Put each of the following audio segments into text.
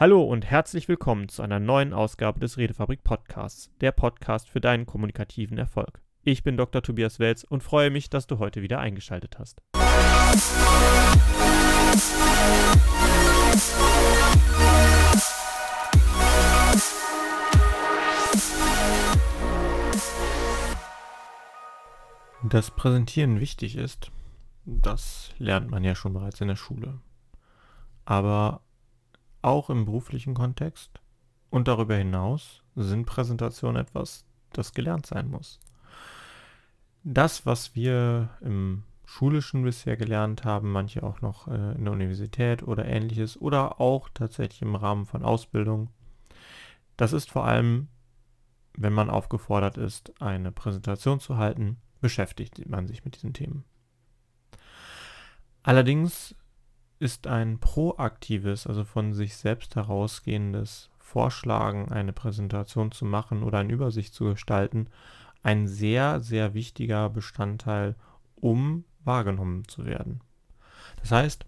Hallo und herzlich willkommen zu einer neuen Ausgabe des Redefabrik Podcasts, der Podcast für deinen kommunikativen Erfolg. Ich bin Dr. Tobias Welz und freue mich, dass du heute wieder eingeschaltet hast. Dass Präsentieren wichtig ist, das lernt man ja schon bereits in der Schule. Aber auch im beruflichen Kontext und darüber hinaus sind Präsentationen etwas, das gelernt sein muss. Das, was wir im schulischen bisher gelernt haben, manche auch noch äh, in der Universität oder ähnliches oder auch tatsächlich im Rahmen von Ausbildung, das ist vor allem, wenn man aufgefordert ist, eine Präsentation zu halten, beschäftigt man sich mit diesen Themen. Allerdings ist ein proaktives, also von sich selbst herausgehendes Vorschlagen, eine Präsentation zu machen oder eine Übersicht zu gestalten, ein sehr, sehr wichtiger Bestandteil, um wahrgenommen zu werden. Das heißt,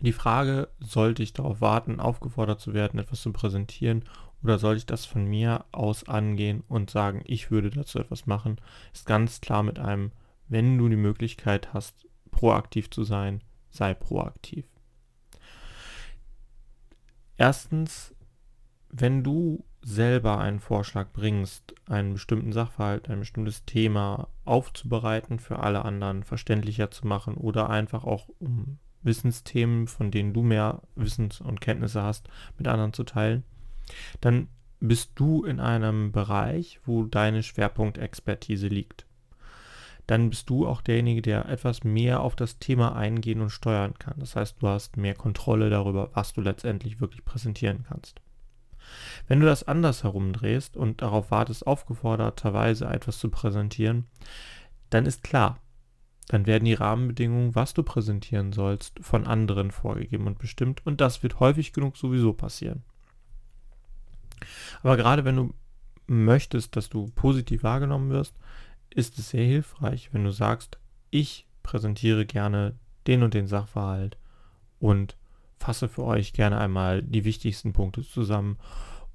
die Frage, sollte ich darauf warten, aufgefordert zu werden, etwas zu präsentieren, oder sollte ich das von mir aus angehen und sagen, ich würde dazu etwas machen, ist ganz klar mit einem, wenn du die Möglichkeit hast, proaktiv zu sein, sei proaktiv. Erstens, wenn du selber einen Vorschlag bringst, einen bestimmten Sachverhalt, ein bestimmtes Thema aufzubereiten, für alle anderen verständlicher zu machen oder einfach auch um Wissensthemen, von denen du mehr Wissens- und Kenntnisse hast, mit anderen zu teilen, dann bist du in einem Bereich, wo deine Schwerpunktexpertise liegt dann bist du auch derjenige, der etwas mehr auf das Thema eingehen und steuern kann. Das heißt, du hast mehr Kontrolle darüber, was du letztendlich wirklich präsentieren kannst. Wenn du das anders herumdrehst und darauf wartest, aufgeforderterweise etwas zu präsentieren, dann ist klar, dann werden die Rahmenbedingungen, was du präsentieren sollst, von anderen vorgegeben und bestimmt und das wird häufig genug sowieso passieren. Aber gerade wenn du möchtest, dass du positiv wahrgenommen wirst, ist es sehr hilfreich, wenn du sagst, ich präsentiere gerne den und den Sachverhalt und fasse für euch gerne einmal die wichtigsten Punkte zusammen.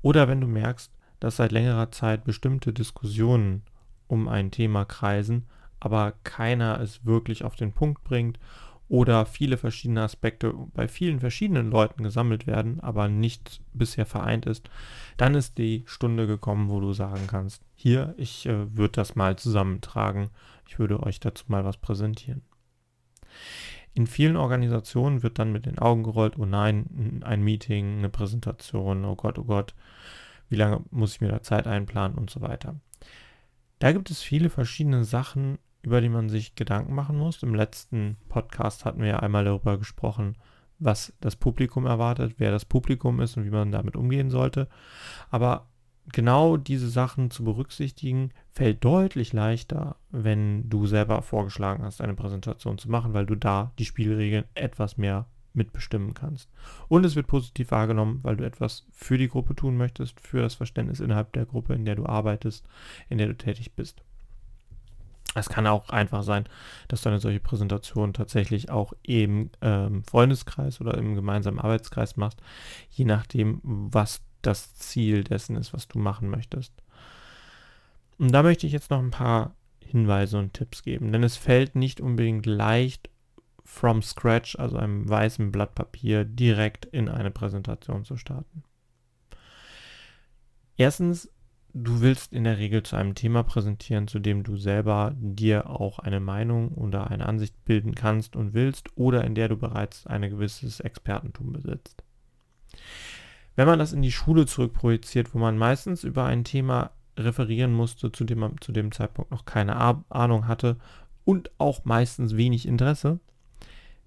Oder wenn du merkst, dass seit längerer Zeit bestimmte Diskussionen um ein Thema kreisen, aber keiner es wirklich auf den Punkt bringt oder viele verschiedene Aspekte bei vielen verschiedenen Leuten gesammelt werden, aber nicht bisher vereint ist, dann ist die Stunde gekommen, wo du sagen kannst, hier, ich äh, würde das mal zusammentragen, ich würde euch dazu mal was präsentieren. In vielen Organisationen wird dann mit den Augen gerollt, oh nein, ein Meeting, eine Präsentation, oh Gott, oh Gott, wie lange muss ich mir da Zeit einplanen und so weiter. Da gibt es viele verschiedene Sachen, über die man sich Gedanken machen muss. Im letzten Podcast hatten wir ja einmal darüber gesprochen, was das Publikum erwartet, wer das Publikum ist und wie man damit umgehen sollte. Aber genau diese Sachen zu berücksichtigen, fällt deutlich leichter, wenn du selber vorgeschlagen hast, eine Präsentation zu machen, weil du da die Spielregeln etwas mehr mitbestimmen kannst. Und es wird positiv wahrgenommen, weil du etwas für die Gruppe tun möchtest, für das Verständnis innerhalb der Gruppe, in der du arbeitest, in der du tätig bist. Es kann auch einfach sein, dass du eine solche Präsentation tatsächlich auch im ähm, Freundeskreis oder im gemeinsamen Arbeitskreis machst, je nachdem, was das Ziel dessen ist, was du machen möchtest. Und da möchte ich jetzt noch ein paar Hinweise und Tipps geben, denn es fällt nicht unbedingt leicht, from scratch, also einem weißen Blatt Papier, direkt in eine Präsentation zu starten. Erstens du willst in der Regel zu einem Thema präsentieren, zu dem du selber dir auch eine Meinung oder eine Ansicht bilden kannst und willst oder in der du bereits ein gewisses Expertentum besitzt. Wenn man das in die Schule zurückprojiziert, wo man meistens über ein Thema referieren musste, zu dem man zu dem Zeitpunkt noch keine Ahnung hatte und auch meistens wenig Interesse,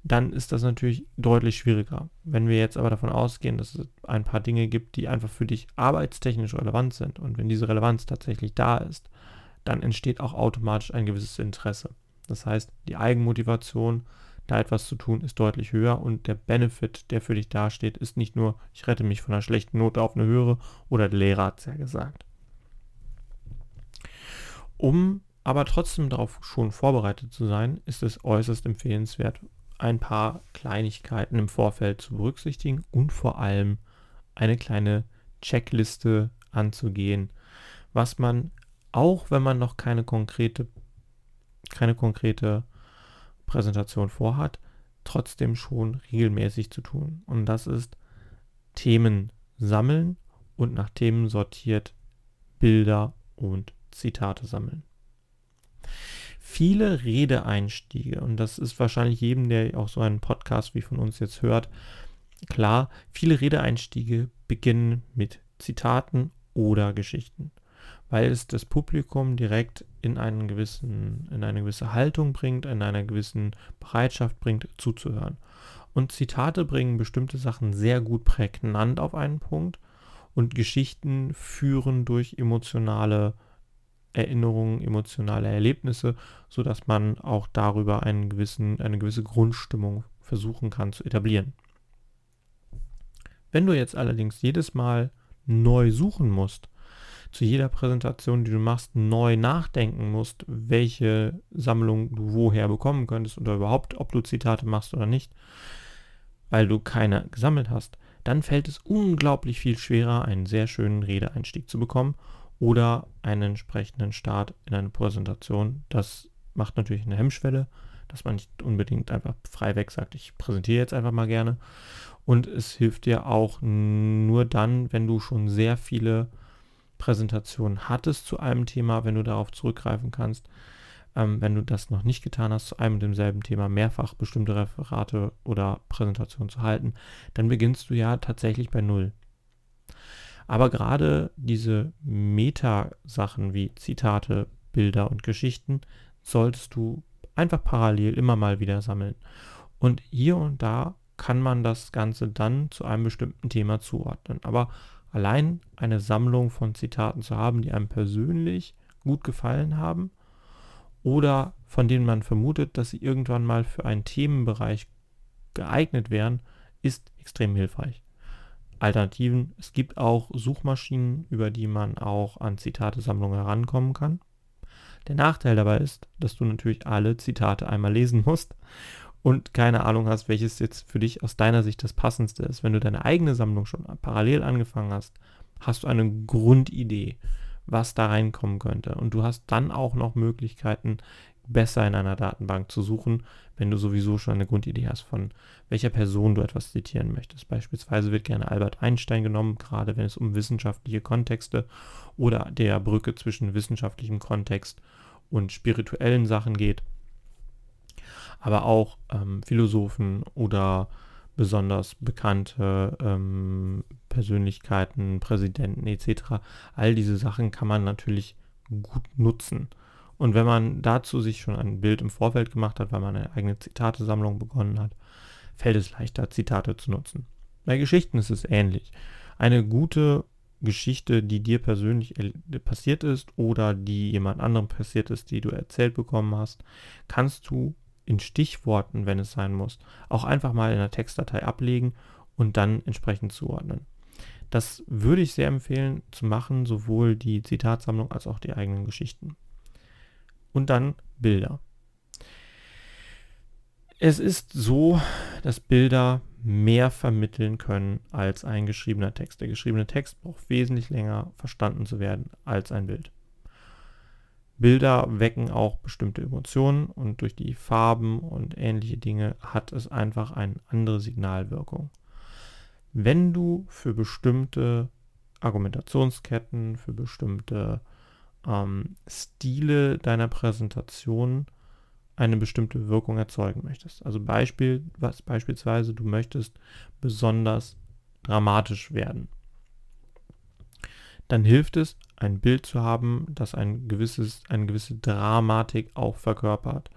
dann ist das natürlich deutlich schwieriger. Wenn wir jetzt aber davon ausgehen, dass es ein paar Dinge gibt, die einfach für dich arbeitstechnisch relevant sind und wenn diese Relevanz tatsächlich da ist, dann entsteht auch automatisch ein gewisses Interesse. Das heißt, die Eigenmotivation, da etwas zu tun, ist deutlich höher und der Benefit, der für dich dasteht, ist nicht nur, ich rette mich von einer schlechten Note auf eine höhere oder der Lehrer hat es ja gesagt. Um aber trotzdem darauf schon vorbereitet zu sein, ist es äußerst empfehlenswert, ein paar Kleinigkeiten im Vorfeld zu berücksichtigen und vor allem eine kleine Checkliste anzugehen, was man auch wenn man noch keine konkrete keine konkrete Präsentation vorhat, trotzdem schon regelmäßig zu tun. Und das ist Themen sammeln und nach Themen sortiert Bilder und Zitate sammeln. Viele Redeeinstiege, und das ist wahrscheinlich jedem, der auch so einen Podcast wie von uns jetzt hört, klar, viele Redeeinstiege beginnen mit Zitaten oder Geschichten weil es das Publikum direkt in, einen gewissen, in eine gewisse Haltung bringt, in einer gewissen Bereitschaft bringt, zuzuhören. Und Zitate bringen bestimmte Sachen sehr gut prägnant auf einen Punkt. Und Geschichten führen durch emotionale Erinnerungen, emotionale Erlebnisse, sodass man auch darüber einen gewissen, eine gewisse Grundstimmung versuchen kann zu etablieren. Wenn du jetzt allerdings jedes Mal neu suchen musst, zu jeder Präsentation, die du machst, neu nachdenken musst, welche Sammlung du woher bekommen könntest oder überhaupt, ob du Zitate machst oder nicht, weil du keine gesammelt hast, dann fällt es unglaublich viel schwerer, einen sehr schönen Redeeinstieg zu bekommen oder einen entsprechenden Start in eine Präsentation. Das macht natürlich eine Hemmschwelle, dass man nicht unbedingt einfach frei weg sagt, ich präsentiere jetzt einfach mal gerne. Und es hilft dir auch nur dann, wenn du schon sehr viele Präsentation hattest zu einem Thema, wenn du darauf zurückgreifen kannst. Ähm, wenn du das noch nicht getan hast, zu einem und demselben Thema mehrfach bestimmte Referate oder Präsentationen zu halten, dann beginnst du ja tatsächlich bei Null. Aber gerade diese Meta-Sachen wie Zitate, Bilder und Geschichten solltest du einfach parallel immer mal wieder sammeln. Und hier und da kann man das Ganze dann zu einem bestimmten Thema zuordnen. Aber allein eine Sammlung von Zitaten zu haben, die einem persönlich gut gefallen haben oder von denen man vermutet, dass sie irgendwann mal für einen Themenbereich geeignet wären, ist extrem hilfreich. Alternativen, es gibt auch Suchmaschinen, über die man auch an Zitatesammlungen herankommen kann. Der Nachteil dabei ist, dass du natürlich alle Zitate einmal lesen musst und keine Ahnung hast, welches jetzt für dich aus deiner Sicht das passendste ist. Wenn du deine eigene Sammlung schon parallel angefangen hast, hast du eine Grundidee, was da reinkommen könnte. Und du hast dann auch noch Möglichkeiten, besser in einer Datenbank zu suchen, wenn du sowieso schon eine Grundidee hast, von welcher Person du etwas zitieren möchtest. Beispielsweise wird gerne Albert Einstein genommen, gerade wenn es um wissenschaftliche Kontexte oder der Brücke zwischen wissenschaftlichem Kontext und spirituellen Sachen geht aber auch ähm, Philosophen oder besonders bekannte ähm, Persönlichkeiten, Präsidenten etc. All diese Sachen kann man natürlich gut nutzen. Und wenn man dazu sich schon ein Bild im Vorfeld gemacht hat, weil man eine eigene Zitatesammlung begonnen hat, fällt es leichter, Zitate zu nutzen. Bei Geschichten ist es ähnlich. Eine gute Geschichte, die dir persönlich passiert ist oder die jemand anderem passiert ist, die du erzählt bekommen hast, kannst du in Stichworten, wenn es sein muss, auch einfach mal in der Textdatei ablegen und dann entsprechend zuordnen. Das würde ich sehr empfehlen zu machen, sowohl die Zitatsammlung als auch die eigenen Geschichten. Und dann Bilder. Es ist so, dass Bilder mehr vermitteln können als ein geschriebener Text. Der geschriebene Text braucht wesentlich länger verstanden zu werden als ein Bild. Bilder wecken auch bestimmte Emotionen und durch die Farben und ähnliche Dinge hat es einfach eine andere Signalwirkung. Wenn du für bestimmte Argumentationsketten, für bestimmte ähm, Stile deiner Präsentation eine bestimmte Wirkung erzeugen möchtest. Also Beispiel, was beispielsweise du möchtest besonders dramatisch werden dann hilft es, ein Bild zu haben, das ein gewisses, eine gewisse Dramatik auch verkörpert.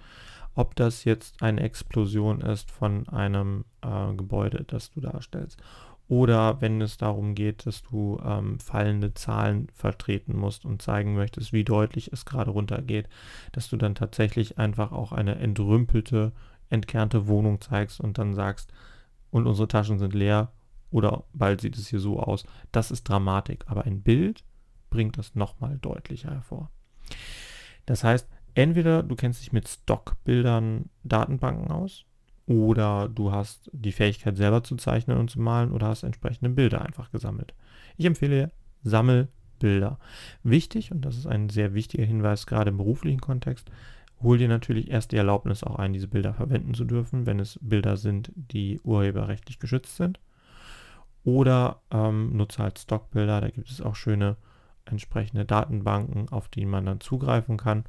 Ob das jetzt eine Explosion ist von einem äh, Gebäude, das du darstellst, oder wenn es darum geht, dass du ähm, fallende Zahlen vertreten musst und zeigen möchtest, wie deutlich es gerade runtergeht, dass du dann tatsächlich einfach auch eine entrümpelte, entkernte Wohnung zeigst und dann sagst, und unsere Taschen sind leer oder bald sieht es hier so aus. Das ist Dramatik, aber ein Bild bringt das nochmal deutlicher hervor. Das heißt, entweder du kennst dich mit Stockbildern, Datenbanken aus oder du hast die Fähigkeit selber zu zeichnen und zu malen oder hast entsprechende Bilder einfach gesammelt. Ich empfehle, sammel Bilder. Wichtig, und das ist ein sehr wichtiger Hinweis gerade im beruflichen Kontext, hol dir natürlich erst die Erlaubnis auch ein, diese Bilder verwenden zu dürfen, wenn es Bilder sind, die urheberrechtlich geschützt sind. Oder ähm, nutze halt Stockbilder, da gibt es auch schöne entsprechende Datenbanken, auf die man dann zugreifen kann.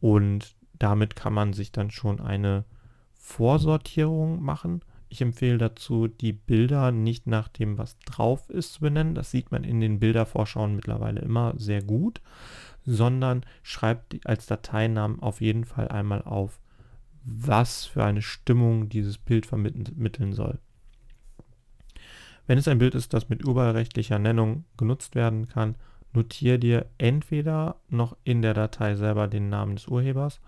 Und damit kann man sich dann schon eine Vorsortierung machen. Ich empfehle dazu, die Bilder nicht nach dem, was drauf ist, zu benennen. Das sieht man in den Bildervorschauen mittlerweile immer sehr gut, sondern schreibt als Dateinamen auf jeden Fall einmal auf, was für eine Stimmung dieses Bild vermitteln soll. Wenn es ein Bild ist, das mit urheberrechtlicher Nennung genutzt werden kann, notiere dir entweder noch in der Datei selber den Namen des Urhebers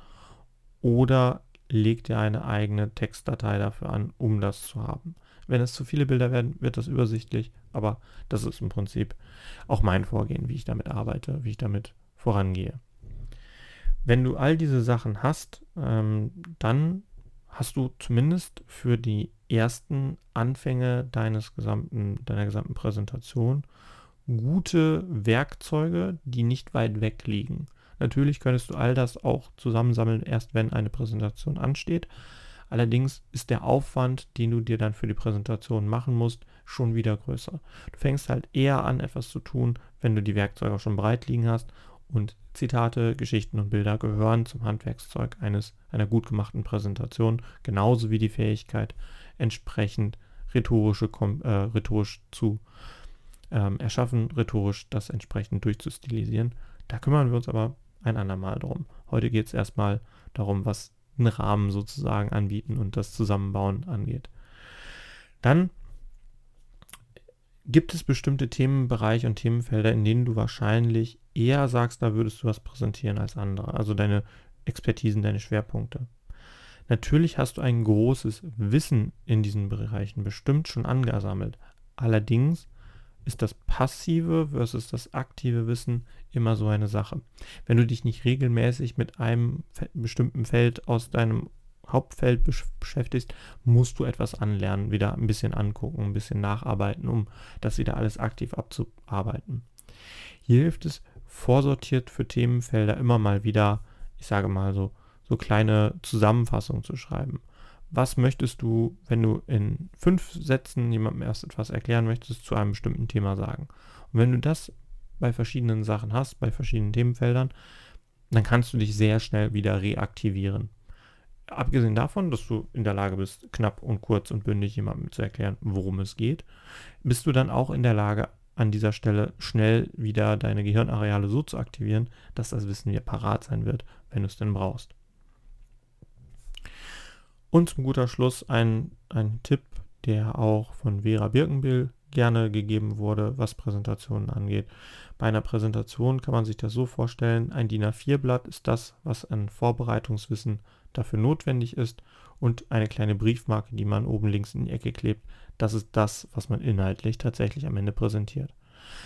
oder leg dir eine eigene Textdatei dafür an, um das zu haben. Wenn es zu viele Bilder werden, wird das übersichtlich, aber das ist im Prinzip auch mein Vorgehen, wie ich damit arbeite, wie ich damit vorangehe. Wenn du all diese Sachen hast, ähm, dann hast du zumindest für die ersten Anfänge deines gesamten, deiner gesamten Präsentation gute Werkzeuge, die nicht weit weg liegen. Natürlich könntest du all das auch zusammensammeln, erst wenn eine Präsentation ansteht. Allerdings ist der Aufwand, den du dir dann für die Präsentation machen musst, schon wieder größer. Du fängst halt eher an, etwas zu tun, wenn du die Werkzeuge schon bereit liegen hast und Zitate, Geschichten und Bilder gehören zum Handwerkszeug eines einer gut gemachten Präsentation, genauso wie die Fähigkeit, entsprechend rhetorische, äh, rhetorisch zu ähm, erschaffen, rhetorisch das entsprechend durchzustilisieren. Da kümmern wir uns aber ein andermal drum. Heute geht es erstmal darum, was einen Rahmen sozusagen anbieten und das Zusammenbauen angeht. Dann gibt es bestimmte Themenbereiche und Themenfelder, in denen du wahrscheinlich eher sagst, da würdest du was präsentieren als andere. Also deine Expertisen, deine Schwerpunkte. Natürlich hast du ein großes Wissen in diesen Bereichen bestimmt schon angesammelt. Allerdings ist das passive versus das aktive Wissen immer so eine Sache. Wenn du dich nicht regelmäßig mit einem bestimmten Feld aus deinem Hauptfeld beschäftigst, musst du etwas anlernen, wieder ein bisschen angucken, ein bisschen nacharbeiten, um das wieder alles aktiv abzuarbeiten. Hier hilft es, vorsortiert für Themenfelder immer mal wieder, ich sage mal so, so kleine Zusammenfassungen zu schreiben. Was möchtest du, wenn du in fünf Sätzen jemandem erst etwas erklären möchtest, zu einem bestimmten Thema sagen? Und wenn du das bei verschiedenen Sachen hast, bei verschiedenen Themenfeldern, dann kannst du dich sehr schnell wieder reaktivieren. Abgesehen davon, dass du in der Lage bist, knapp und kurz und bündig jemandem zu erklären, worum es geht, bist du dann auch in der Lage, an dieser Stelle schnell wieder deine Gehirnareale so zu aktivieren, dass das Wissen dir parat sein wird, wenn du es denn brauchst. Und zum guter Schluss ein, ein Tipp, der auch von Vera Birkenbill gerne gegeben wurde, was Präsentationen angeht. Bei einer Präsentation kann man sich das so vorstellen, ein DIN A4-Blatt ist das, was an Vorbereitungswissen dafür notwendig ist und eine kleine Briefmarke, die man oben links in die Ecke klebt, das ist das, was man inhaltlich tatsächlich am Ende präsentiert.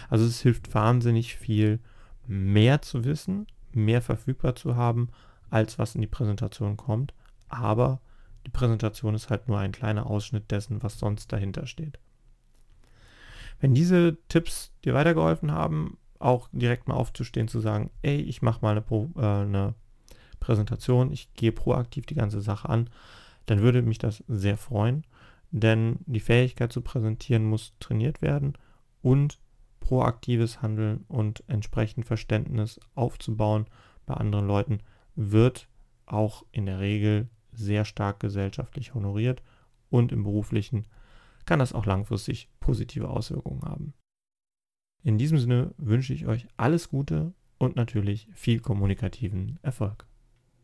Also es hilft wahnsinnig viel, mehr zu wissen, mehr verfügbar zu haben, als was in die Präsentation kommt, aber die Präsentation ist halt nur ein kleiner Ausschnitt dessen, was sonst dahinter steht. Wenn diese Tipps dir weitergeholfen haben, auch direkt mal aufzustehen, zu sagen, ey, ich mache mal eine, Pro, äh, eine Präsentation, ich gehe proaktiv die ganze Sache an, dann würde mich das sehr freuen, denn die Fähigkeit zu präsentieren muss trainiert werden und proaktives Handeln und entsprechend Verständnis aufzubauen bei anderen Leuten wird auch in der Regel sehr stark gesellschaftlich honoriert und im beruflichen kann das auch langfristig positive Auswirkungen haben. In diesem Sinne wünsche ich euch alles Gute und natürlich viel kommunikativen Erfolg.